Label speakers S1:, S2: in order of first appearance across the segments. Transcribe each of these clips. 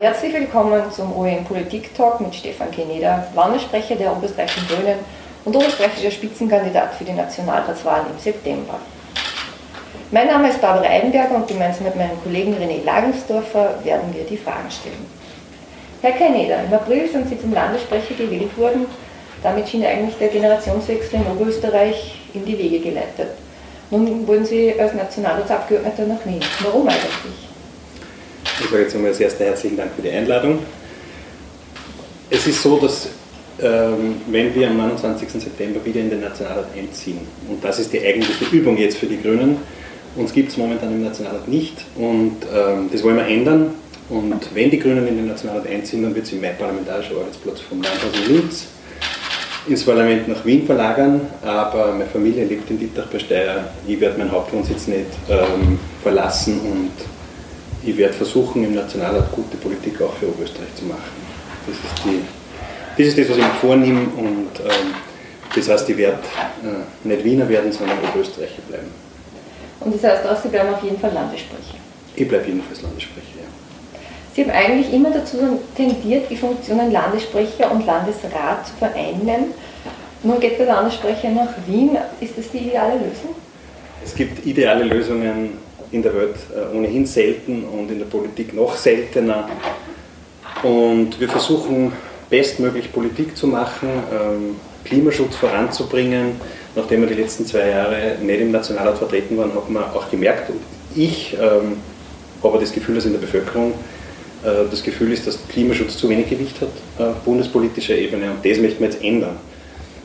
S1: Herzlich willkommen zum OEM Politik Talk mit Stefan Keneder, Landessprecher der Oberösterreichischen Grünen und oberösterreichischer Spitzenkandidat für die Nationalratswahlen im September. Mein Name ist Barbara Eidenberger und gemeinsam mit meinem Kollegen René Lagensdorfer werden wir die Fragen stellen. Herr Keneder, im April sind Sie zum Landessprecher gewählt worden. Damit schien eigentlich der Generationswechsel in Oberösterreich in die Wege geleitet. Nun wollen Sie als Nationalratsabgeordneter nach Wien. Warum eigentlich?
S2: Ich sage jetzt einmal als erster herzlichen Dank für die Einladung. Es ist so, dass ähm, wenn wir am 29. September wieder in den Nationalrat einziehen, und das ist die eigentliche Übung jetzt für die Grünen, uns gibt es momentan im Nationalrat nicht und ähm, das wollen wir ändern. Und wenn die Grünen in den Nationalrat einziehen, dann wird sie mein parlamentarischer Arbeitsplatz vom Landhaus in Linz ins Parlament nach Wien verlagern, aber meine Familie lebt in Dittach bei Steyr. Ich werde meinen Hauptwohnsitz nicht ähm, verlassen und ich werde versuchen, im Nationalrat gute Politik auch für Oberösterreich zu machen. Das ist, die, das, ist das, was ich mir vornehme und ähm, das heißt, ich werde äh, nicht Wiener werden, sondern Oberösterreicher bleiben.
S1: Und das heißt auch, Sie bleiben auf jeden Fall Landessprecher?
S2: Ich bleibe jedenfalls Landessprecher, ja.
S1: Sie haben eigentlich immer dazu tendiert, die Funktionen Landessprecher und Landesrat zu vereinen. Nun geht der Landessprecher nach Wien. Ist das die ideale Lösung?
S2: Es gibt ideale Lösungen in der Welt äh, ohnehin selten und in der Politik noch seltener. Und wir versuchen bestmöglich Politik zu machen, ähm, Klimaschutz voranzubringen. Nachdem wir die letzten zwei Jahre nicht im Nationalrat vertreten waren, hat man auch gemerkt, und ich ähm, habe das Gefühl, dass in der Bevölkerung äh, das Gefühl ist, dass Klimaschutz zu wenig Gewicht hat auf bundespolitischer Ebene und das möchten wir jetzt ändern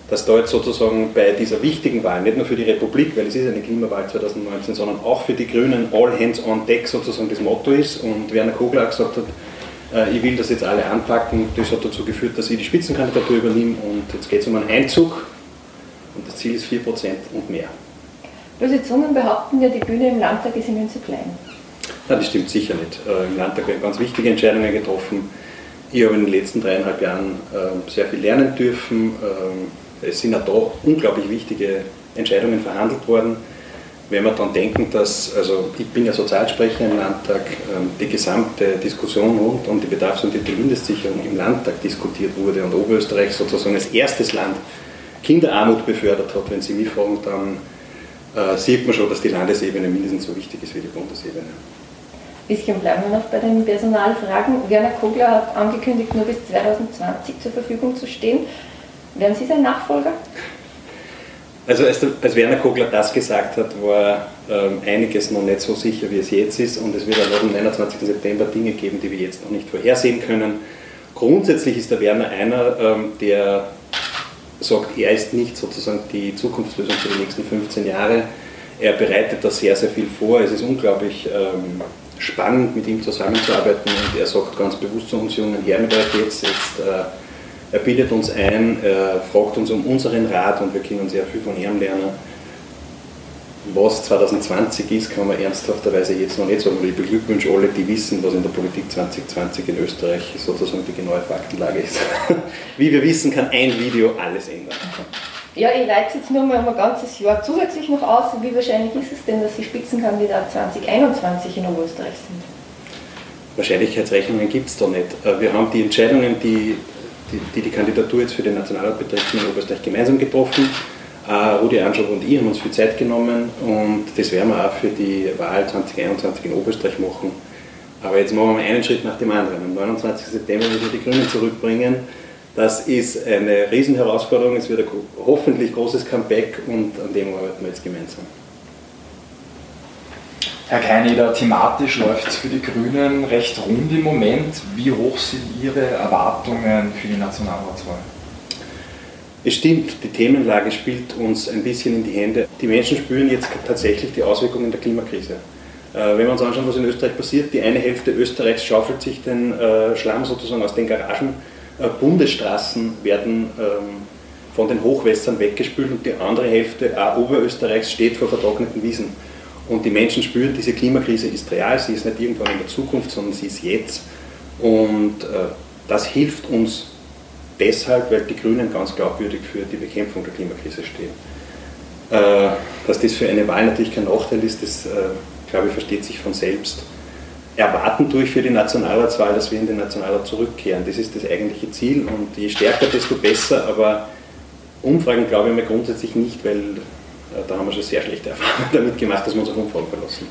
S2: dass da jetzt sozusagen bei dieser wichtigen Wahl, nicht nur für die Republik, weil es ist eine Klimawahl 2019, sondern auch für die Grünen All Hands on Deck sozusagen das Motto ist und Werner Kogler auch gesagt hat, äh, ich will das jetzt alle anpacken. Das hat dazu geführt, dass ich die Spitzenkandidatur übernehme und jetzt geht es um einen Einzug und das Ziel ist 4% und mehr.
S1: Positionen behaupten ja, die Bühne im Landtag ist ihnen zu klein.
S2: Nein, das stimmt sicher nicht. Äh, Im Landtag werden ganz wichtige Entscheidungen getroffen. Ich habe in den letzten dreieinhalb Jahren äh, sehr viel lernen dürfen. Es sind auch da unglaublich wichtige Entscheidungen verhandelt worden. Wenn wir dann denken, dass, also ich bin ja Sozialsprecher im Landtag, ähm, die gesamte Diskussion rund um die Bedarfs- und die Mindestsicherung im Landtag diskutiert wurde und Oberösterreich sozusagen als erstes Land Kinderarmut befördert hat, wenn Sie mich fragen, dann äh, sieht man schon, dass die Landesebene mindestens so wichtig ist wie die Bundesebene.
S1: Ein bisschen bleiben wir noch bei den Personalfragen. Werner Kogler hat angekündigt, nur bis 2020 zur Verfügung zu stehen. Werden Sie sein Nachfolger?
S2: Also als, als, Werner Kogler das gesagt hat, war ähm, einiges noch nicht so sicher, wie es jetzt ist und es wird auch am 29. September Dinge geben, die wir jetzt noch nicht vorhersehen können. Grundsätzlich ist der Werner einer, ähm, der sagt, er ist nicht sozusagen die Zukunftslösung für die nächsten 15 Jahre. Er bereitet da sehr, sehr viel vor. Es ist unglaublich ähm, spannend, mit ihm zusammenzuarbeiten und er sagt ganz bewusst zu uns jungen Herren mit euch jetzt, jetzt äh, er bietet uns ein, er fragt uns um unseren Rat und wir können sehr viel von ihm lernen. Was 2020 ist, kann man ernsthafterweise jetzt noch nicht sagen, ich beglückwünsche alle, die wissen, was in der Politik 2020 in Österreich sozusagen die genaue Faktenlage ist. Wie wir wissen, kann ein Video alles ändern.
S1: Ja, ich leite jetzt nur mal um ein ganzes Jahr zusätzlich noch aus. Wie wahrscheinlich ist es denn, dass Sie Spitzenkandidat 2021 in Oberösterreich sind?
S2: Wahrscheinlichkeitsrechnungen gibt es da nicht. Äh, wir haben die Entscheidungen, die die, die, die Kandidatur jetzt für den Nationalrat betreffen, in Oberösterreich gemeinsam getroffen. Uh, Rudi Anschow und ich haben uns viel Zeit genommen und das werden wir auch für die Wahl 2021 in Oberösterreich machen. Aber jetzt machen wir einen Schritt nach dem anderen. Am 29. September müssen wir die Grünen zurückbringen. Das ist eine Riesenherausforderung. Es wird ein hoffentlich großes Comeback und an dem arbeiten wir jetzt gemeinsam.
S3: Herr Keineder, thematisch läuft es für die Grünen recht rund im Moment. Wie hoch sind Ihre Erwartungen für die Nationalratswahl?
S2: Es stimmt, die Themenlage spielt uns ein bisschen in die Hände. Die Menschen spüren jetzt tatsächlich die Auswirkungen der Klimakrise. Äh, wenn wir uns anschauen, was in Österreich passiert, die eine Hälfte Österreichs schaufelt sich den äh, Schlamm sozusagen aus den Garagen. Äh, Bundesstraßen werden ähm, von den Hochwässern weggespült und die andere Hälfte, auch Oberösterreichs, steht vor vertrockneten Wiesen. Und die Menschen spüren, diese Klimakrise ist real, sie ist nicht irgendwann in der Zukunft, sondern sie ist jetzt. Und äh, das hilft uns deshalb, weil die Grünen ganz glaubwürdig für die Bekämpfung der Klimakrise stehen. Äh, dass das für eine Wahl natürlich kein Nachteil ist, das äh, glaube ich versteht sich von selbst. erwarten durch für die Nationalratswahl, dass wir in den Nationalrat zurückkehren. Das ist das eigentliche Ziel und je stärker, desto besser, aber Umfragen glaube ich mir grundsätzlich nicht, weil da haben wir schon sehr schlechte Erfahrungen damit gemacht, dass wir uns auf Umfragen verlassen.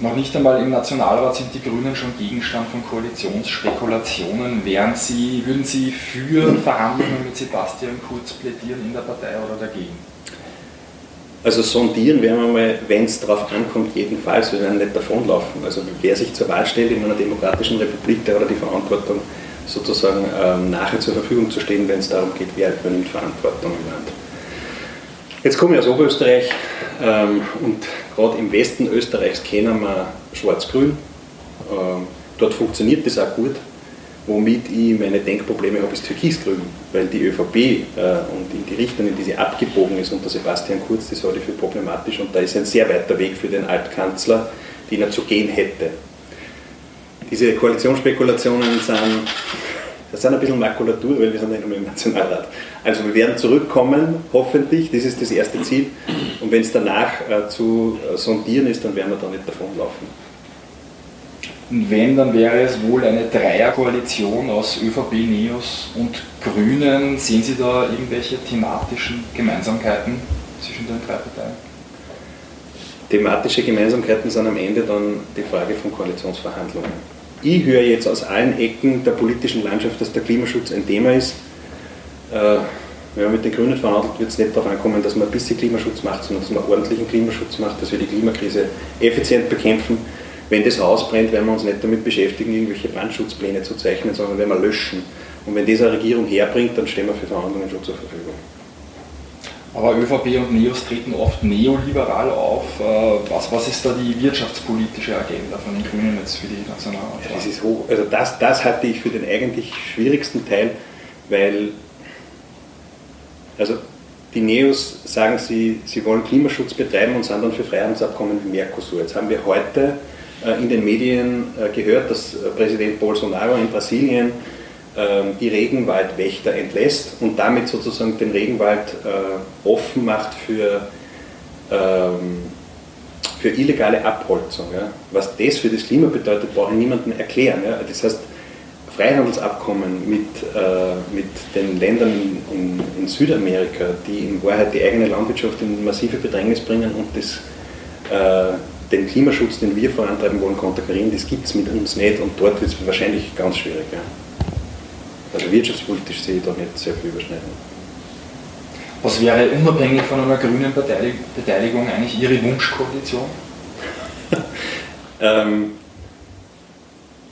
S3: Noch nicht einmal im Nationalrat sind die Grünen schon Gegenstand von Koalitionsspekulationen. Wären Sie, würden Sie für Verhandlungen mit Sebastian Kurz plädieren in der Partei oder dagegen?
S2: Also sondieren werden wir mal, wenn es darauf ankommt, jedenfalls, wir werden nicht davonlaufen. Also wer sich zur Wahl stellt in einer demokratischen Republik, der hat die Verantwortung, sozusagen ähm, nachher zur Verfügung zu stehen, wenn es darum geht, wer übernimmt Verantwortung im Land. Jetzt komme ich aus Oberösterreich ähm, und gerade im Westen Österreichs kennen wir Schwarz-Grün. Ähm, dort funktioniert das auch gut. Womit ich meine Denkprobleme habe, ist Türkisgrün, weil die ÖVP äh, und in die Richtung, in die sie abgebogen ist unter Sebastian Kurz, das halte ich für problematisch und da ist ein sehr weiter Weg für den Altkanzler, den er zu gehen hätte. Diese Koalitionsspekulationen sind, das sind ein bisschen Makulatur, weil wir sind nicht mehr im Nationalrat. Also wir werden zurückkommen, hoffentlich, das ist das erste Ziel. Und wenn es danach äh, zu äh, sondieren ist, dann werden wir da nicht davonlaufen.
S3: Und wenn, dann wäre es wohl eine Dreierkoalition aus ÖVP, NEOS und Grünen. Sehen Sie da irgendwelche thematischen Gemeinsamkeiten zwischen den drei Parteien?
S2: Thematische Gemeinsamkeiten sind am Ende dann die Frage von Koalitionsverhandlungen. Ich höre jetzt aus allen Ecken der politischen Landschaft, dass der Klimaschutz ein Thema ist. Äh, wenn man mit den Grünen verhandelt, wird es nicht darauf ankommen, dass man ein bisschen Klimaschutz macht, sondern dass man ordentlichen Klimaschutz macht, dass wir die Klimakrise effizient bekämpfen. Wenn das Haus brennt, werden wir uns nicht damit beschäftigen, irgendwelche Brandschutzpläne zu zeichnen, sondern wenn wir löschen. Und wenn diese Regierung herbringt, dann stehen wir für Verhandlungen schon zur Verfügung.
S3: Aber ÖVP und NEOS treten oft neoliberal auf. Äh, was, was ist da die wirtschaftspolitische Agenda von den Grünen jetzt für die Nationalratswahl?
S2: Das ist hoch. Also das, das halte ich für den eigentlich schwierigsten Teil, weil also die Neos sagen, sie, sie wollen Klimaschutz betreiben und sind dann für Freihandelsabkommen wie Mercosur. Jetzt haben wir heute äh, in den Medien äh, gehört, dass Präsident Bolsonaro in Brasilien die Regenwaldwächter entlässt und damit sozusagen den Regenwald offen macht für, ähm, für illegale Abholzung. Was das für das Klima bedeutet, brauche ich niemandem erklären. Das heißt, Freihandelsabkommen mit, äh, mit den Ländern in, in, Südamerika, die in Wahrheit die eigene Landwirtschaft in massive Bedrängnis bringen und das, äh, den Klimaschutz, den wir vorantreiben wollen, konterkarieren, das gibt es mit uns nicht und dort wird es wahrscheinlich ganz schwierig. Ja. Also wirtschaftspolitisch sehe ich da nicht sehr viel Überschneidung.
S3: Was wäre unabhängig von einer grünen Beteiligung eigentlich Ihre Wunschkoalition?
S2: ähm,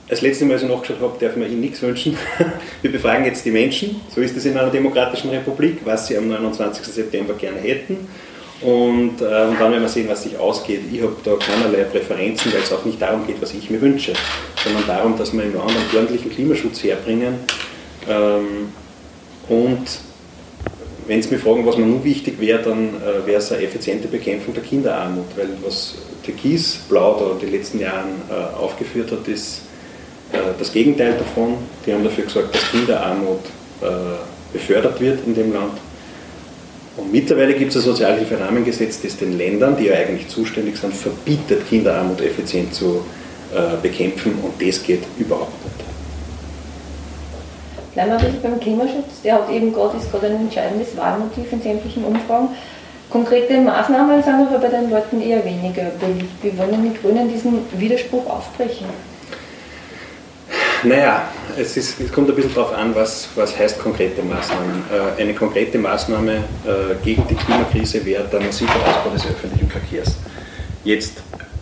S2: das letzte Mal, als ich nachgeschaut habe, darf man Ihnen nichts wünschen. Wir befragen jetzt die Menschen, so ist es in einer demokratischen Republik, was sie am 29. September gerne hätten. Und, äh, und dann werden wir sehen, was sich ausgeht. Ich habe da keinerlei Präferenzen, weil es auch nicht darum geht, was ich mir wünsche, sondern darum, dass wir im Land einen ordentlichen Klimaschutz herbringen. Ähm, und wenn Sie mich fragen, was mir nun wichtig wäre, dann äh, wäre es eine effiziente Bekämpfung der Kinderarmut, weil was Türkis Blau da in den letzten Jahren äh, aufgeführt hat, ist äh, das Gegenteil davon. Die haben dafür gesorgt, dass Kinderarmut befördert wird in dem Land. Und mittlerweile gibt es ein Sozialhilferahmengesetz, das den Ländern, die ja eigentlich zuständig sind, verbietet, Kinderarmut effizient zu bekämpfen und das geht überhaupt nicht.
S1: Bleiben wir ein bisschen beim Klimaschutz. Der hat eben gerade, ist gerade ein entscheidendes Wahlmotiv in sämtlichen Umfragen. Konkrete Maßnahmen sind aber bei den Leuten eher weniger beliebt. Wie wollen die Grünen diesen Widerspruch aufbrechen?
S2: Naja, es, ist, es kommt ein bisschen darauf an, was, was heißt konkrete Maßnahmen. Äh, eine konkrete Maßnahme äh, gegen die Klimakrise wäre der massive Ausbau des öffentlichen Verkehrs. Jetzt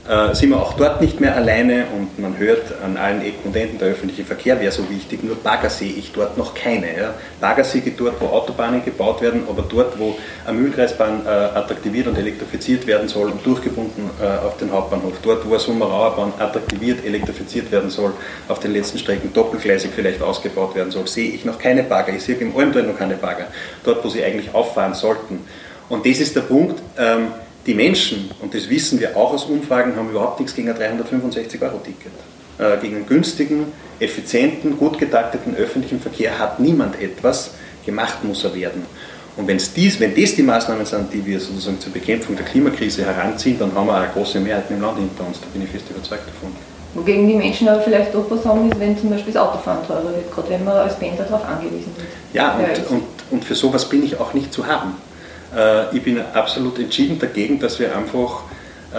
S2: äh, sind wir auch dort nicht mehr alleine und man hört an allen Ecken und Enden, der öffentliche Verkehr wäre so wichtig, nur Bagger sehe ich dort noch keine. Ja. Bagger sehe ich dort, wo Autobahnen gebaut werden, aber dort, wo eine Mühlkreisbahn äh, attraktiviert und elektrifiziert werden soll und durchgebunden äh, auf den Hauptbahnhof, dort, wo eine Sommerauerbahn attraktiviert, elektrifiziert werden soll, auf den letzten Strecken doppelgleisig vielleicht ausgebaut werden soll, sehe ich noch keine Bagger. Ich sehe im Almtal noch keine Bagger, dort, wo sie eigentlich auffahren sollten. Und das ist der Punkt, ähm, die Menschen, und das wissen wir auch aus Umfragen, haben überhaupt nichts gegen ein 365-Euro-Ticket. Äh, gegen einen günstigen, effizienten, gut getakteten öffentlichen Verkehr hat niemand etwas. Gemacht muss er werden. Und wenn's dies, wenn das die Maßnahmen sind, die wir sozusagen zur Bekämpfung der Klimakrise heranziehen, dann haben wir eine große Mehrheit im Land hinter uns. Da bin ich fest überzeugt davon.
S1: Wogegen die Menschen aber vielleicht auch was haben, ist, wenn zum Beispiel das Autofahren teurer wird, gerade wenn man als Pendler darauf angewiesen ist.
S2: Ja, und, und, und für sowas bin ich auch nicht zu haben. Äh, ich bin absolut entschieden dagegen, dass wir einfach äh,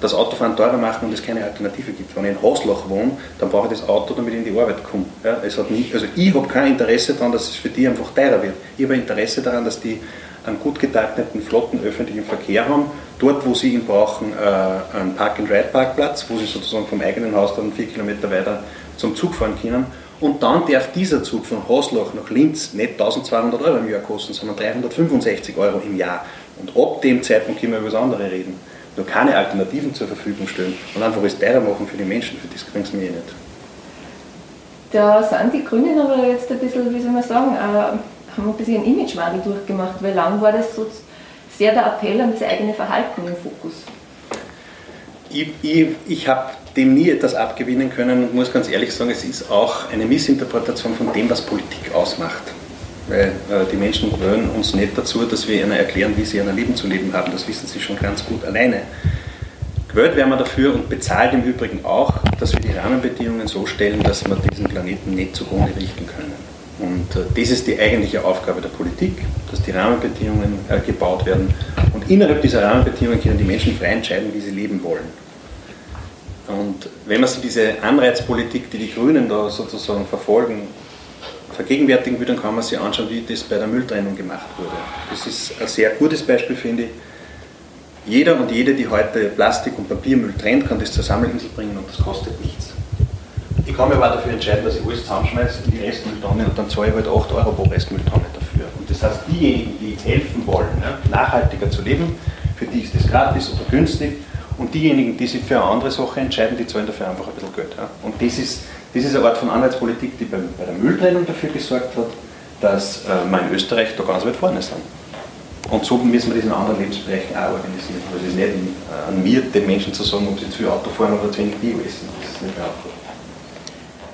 S2: das Autofahren teurer machen und es keine Alternative gibt. Wenn ich in Haslach wohne, dann brauche ich das Auto, damit ich in die Arbeit komme. Ja, es hat nicht, also ich habe kein Interesse daran, dass es für die einfach teurer wird. Ich habe Interesse daran, dass die einen gut getakneten, flotten öffentlichen Verkehr haben, dort wo sie ihn brauchen, äh, einen Park-and-Ride-Parkplatz, wo sie sozusagen vom eigenen Haus dann vier Kilometer weiter zum Zug fahren können. Und dann darf dieser Zug von Haslach nach Linz nicht 1200 Euro im Jahr kosten, sondern 365 Euro im Jahr. Und ab dem Zeitpunkt können wir über das andere reden nur keine Alternativen zur Verfügung stellen und einfach es teurer machen für die Menschen, für das bringt es mir eh nicht.
S1: Da sind die Grünen aber jetzt ein bisschen, wie soll man sagen, äh, haben ein bisschen einen Imagewandel durchgemacht, weil lang war das so sehr der Appell an das eigene Verhalten im Fokus.
S2: Ich, ich, ich habe dem nie etwas abgewinnen können und muss ganz ehrlich sagen, es ist auch eine Missinterpretation von dem, was Politik ausmacht weil äh, die Menschen wollen uns nicht dazu, dass wir ihnen erklären, wie sie ein Leben zu leben haben. Das wissen sie schon ganz gut alleine. Gewählt werden wir dafür und bezahlt im Übrigen auch, dass wir die Rahmenbedingungen so stellen, dass wir diesen Planeten nicht zugrunde richten können. Äh, das ist die eigentliche Aufgabe der Politik, dass die Rahmenbedingungen äh, gebaut werden. Und innerhalb dieser Rahmenbedingungen können die Menschen frei entscheiden, wie sie leben wollen. Und wenn man sich diese Anreizpolitik, die die Grünen da sozusagen verfolgen, vergegenwärtigen will, dann kann man sich anschauen, wie das bei der Mülltrennung gemacht wurde. Das ist ein sehr gutes Beispiel, finde ich. Jeder und jede, die heute Plastik- und Papiermüll trennt, kann das zur Sammelinsel bringen und das kostet nichts. Ich kann mir aber dafür entscheiden, dass ich alles zusammenschmeiße in die Restmülltonne und dann zahle ich halt 8 Euro pro Restmülltonne dafür. Und das heißt, diejenigen, die helfen wollen, nachhaltiger zu leben, für die ist das gratis oder günstig. Und diejenigen, die sich für eine andere Sache entscheiden, die zahlen dafür einfach ein bisschen Geld. Und das ist das ist eine Art von Anreizpolitik, die bei, bei der Mülltrennung dafür gesorgt hat, dass äh, wir in Österreich da ganz weit vorne sind. Und so müssen wir das in anderen Lebensbereichen auch organisieren. Also es ist nicht äh, an mir, den Menschen zu sagen, ob sie zu viel Auto fahren oder zu wenig Bio essen. Das ist nicht mehr einfach.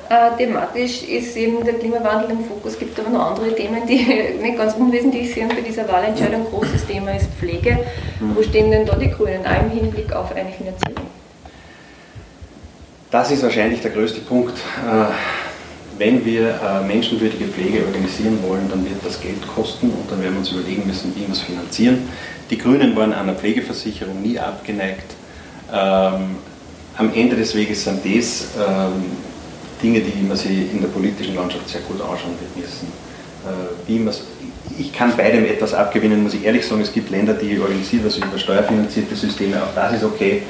S1: Äh, thematisch ist eben der Klimawandel im Fokus, Es gibt aber noch andere Themen, die nicht ganz unwesentlich sind bei dieser Wahlentscheidung. Großes Thema ist Pflege. Wo stehen denn da die Grünen auch im Hinblick auf eine Finanzierung?
S2: Das ist wahrscheinlich der größte Punkt. Äh, wenn wir äh, menschenwürdige Pflege organisieren wollen, dann wird das Geld kosten und dann werden wir uns überlegen müssen, wie wir es finanzieren. Die Grünen waren einer Pflegeversicherung nie abgeneigt. Ähm, am Ende des Weges sind das ähm, Dinge, die man sich in der politischen Landschaft sehr gut anschauen wird müssen. Äh, wie ich kann beidem etwas abgewinnen, muss ich ehrlich sagen. Es gibt Länder, die organisieren das über steuerfinanzierte Systeme, auch das ist okay.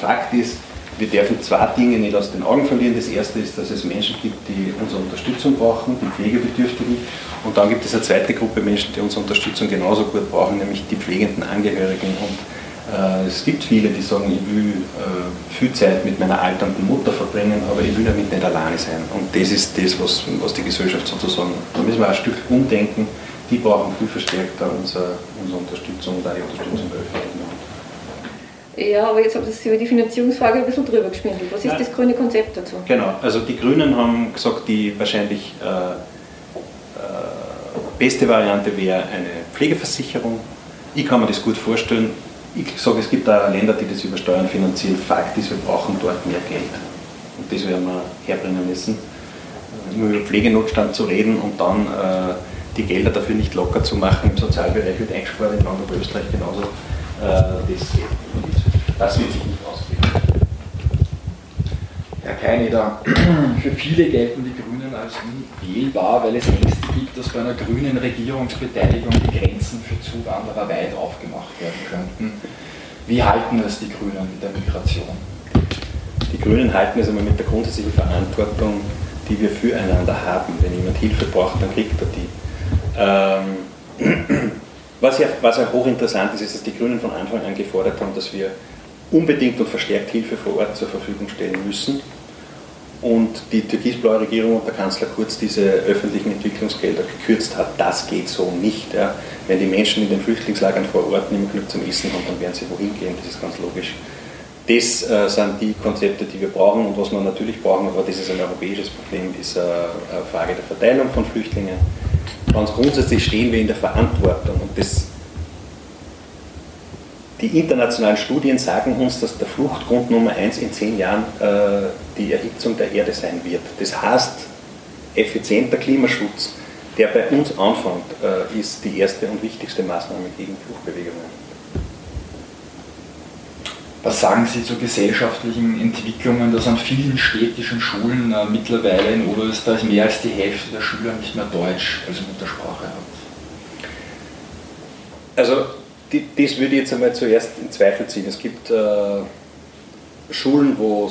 S2: Fakt ist, wir dürfen zwei Dinge nicht aus den Augen verlieren. Das erste ist, dass es Menschen gibt, die unsere Unterstützung brauchen, die Pflegebedürftigen. Und dann gibt es eine zweite Gruppe Menschen, die unsere Unterstützung genauso gut brauchen, nämlich die pflegenden Angehörigen. Und äh, es gibt viele, die sagen, ich will äh, viel Zeit mit meiner alternden Mutter verbringen, aber ich will damit nicht alleine sein. Und das ist das, was, was die Gesellschaft sozusagen, da müssen wir ein Stück umdenken. Die brauchen viel verstärkter unsere, unsere Unterstützung und auch die Unterstützung der öffentlichen Hand.
S1: Ja, aber jetzt haben Sie über die Finanzierungsfrage ein bisschen drüber geschwindelt. Was ist ja. das grüne Konzept dazu?
S2: Genau, also die Grünen haben gesagt, die wahrscheinlich äh, äh, beste Variante wäre eine Pflegeversicherung. Ich kann mir das gut vorstellen. Ich sage, es gibt auch Länder, die das über Steuern finanzieren. Fakt ist, wir brauchen dort mehr Geld. Und das werden wir herbringen müssen. Nur über Pflegenotstand zu reden und dann äh, die Gelder dafür nicht locker zu machen. Im Sozialbereich wird eingespart, in und Österreich genauso. Äh, das. Das wird sich nicht ausgehen.
S3: Herr Keineder, für viele gelten die als unwählbar, weil es Ängste gibt, dass bei einer grünen Regierungsbeteiligung die Grenzen für Zuwanderer weit aufgemacht werden könnten. Wie halten es die Grünen mit der Migration?
S2: Die Grünen halten es einmal mit der grundsätzlichen Verantwortung, die wir füreinander haben. Wenn jemand Hilfe braucht, dann kriegt er die. Ähm, was ja, was ja hochinteressant ist, ist, dass die Grünen von Anfang an gefordert haben, dass wir unbedingt und verstärkt Hilfe vor Ort zur Verfügung stellen müssen. Und die türkisblaue Regierung und der Kanzler Kurz diese öffentlichen Entwicklungsgelder gekürzt hat. Das geht so nicht. Ja. Wenn die Menschen in den Flüchtlingslagern vor Ort nicht mehr genug zum Essen haben, dann werden sie wohin gehen, das ist ganz logisch. Das äh, sind die Konzepte, die wir brauchen und was wir natürlich brauchen, aber das ist ein europäisches Problem, ist äh, eine Frage der Verteilung von Flüchtlingen. ganz grundsätzlich stehen wir in der Verantwortung. Und das, die internationalen Studien sagen uns, dass der Fluchtgrund Nummer eins in zehn Jahren äh, die Erhitzung der Erde sein wird. Das heißt, effizienter Klimaschutz, der bei uns anfängt, äh, ist die erste und wichtigste Maßnahme gegen Fluchtbewegungen.
S3: Was sagen Sie zu gesellschaftlichen Entwicklungen, dass an vielen städtischen Schulen äh, mittlerweile in Oberösterreich mehr als die Hälfte der Schüler nicht mehr Deutsch als Muttersprache hat?
S2: Also das würde ich jetzt einmal zuerst in Zweifel ziehen. Es gibt äh, Schulen, wo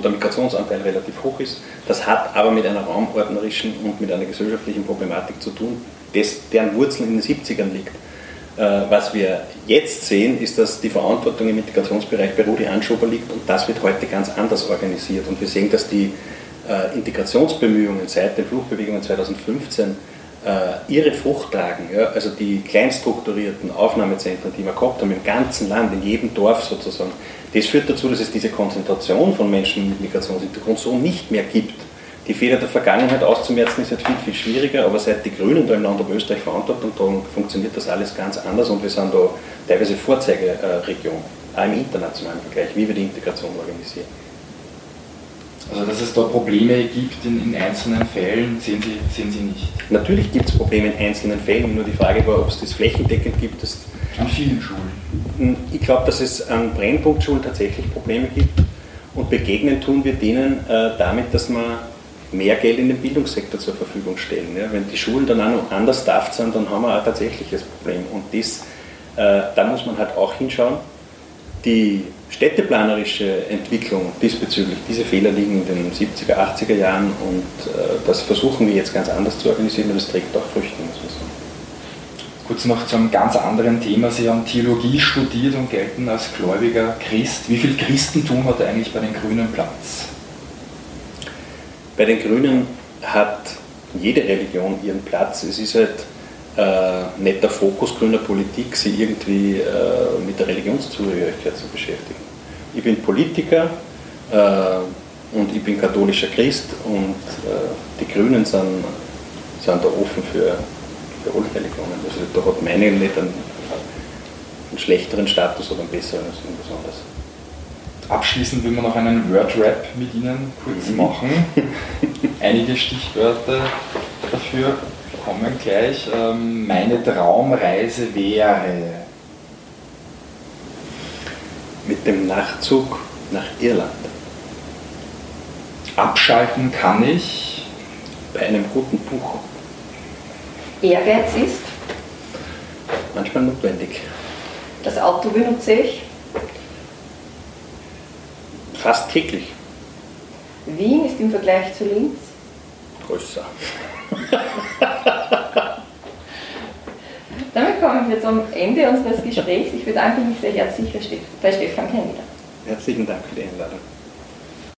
S2: der Migrationsanteil relativ hoch ist. Das hat aber mit einer raumordnerischen und mit einer gesellschaftlichen Problematik zu tun, des, deren Wurzeln in den 70ern liegt. Äh, was wir jetzt sehen, ist, dass die Verantwortung im Integrationsbereich bei Rudi Anschober liegt und das wird heute ganz anders organisiert. Und wir sehen, dass die äh, Integrationsbemühungen seit den Fluchtbewegungen 2015 äh, ihre Frucht tragen. Also die kleinstrukturierten Aufnahmezentren, die wir gehabt haben im ganzen Land, in jedem Dorf sozusagen, das führt dazu, dass es diese Konzentration von Menschen mit Migrationshintergrund so nicht mehr gibt die Fehler der Vergangenheit auszumerzen ist jetzt viel, viel schwieriger, aber seit die Grünen da im Land um Österreich Verantwortung tragen, funktioniert das alles ganz anders und wir sind da teilweise Vorzeigeregion, auch im internationalen Vergleich, wie wir die Integration organisieren.
S3: Also dass es da Probleme gibt in, in einzelnen Fällen, sehen Sie, sehen Sie nicht?
S2: Natürlich gibt es Probleme in einzelnen Fällen, nur die Frage war, ob es das flächendeckend gibt. Das
S3: an vielen Schulen?
S2: Ich glaube, dass es an Brennpunktschulen tatsächlich Probleme gibt und begegnen tun wir denen äh, damit, dass man mehr Geld in den Bildungssektor zur Verfügung stellen. Ja, wenn die Schulen dann auch noch anders daft sind, dann haben wir auch tatsächlich das Problem. Und das, äh, da muss man halt auch hinschauen. Die städteplanerische Entwicklung diesbezüglich, diese Fehler liegen in den 70er, 80er Jahren und äh, das versuchen wir jetzt ganz anders zu organisieren und das trägt auch Früchte, muss man sagen.
S3: Kurz noch zu einem ganz anderen Thema. Sie haben Theologie studiert und gelten als gläubiger Christ. Wie viel Christentum hat eigentlich bei den Grünen Platz?
S2: Bei den Grünen hat jede Religion ihren Platz. Es ist halt äh, nicht der Fokus grüner Politik, sie irgendwie äh, mit der Religionszugehörigkeit zu beschäftigen. Ich bin Politiker äh, und ich bin katholischer Christ und äh, die Grünen sind, sind da offen für, für alle Religionen. Also da hat meine nicht einen, einen schlechteren Status oder einen besseren als irgendwas anderes.
S3: Abschließend will man noch einen Word-Rap mit Ihnen kurz mhm. machen. Einige Stichwörter dafür kommen gleich. Ähm, meine Traumreise wäre.
S2: Mit dem Nachtzug nach Irland.
S3: Abschalten kann ich.
S2: Bei einem guten Buch.
S1: Ehrgeiz ist.
S2: Manchmal notwendig.
S1: Das Auto benutze ich
S2: fast täglich.
S1: Wien ist im Vergleich zu Linz?
S2: Größer.
S1: Damit kommen wir zum Ende unseres Gesprächs. Ich bedanke mich sehr herzlich bei Stefan Kenneder.
S2: Herzlichen Dank für die Einladung.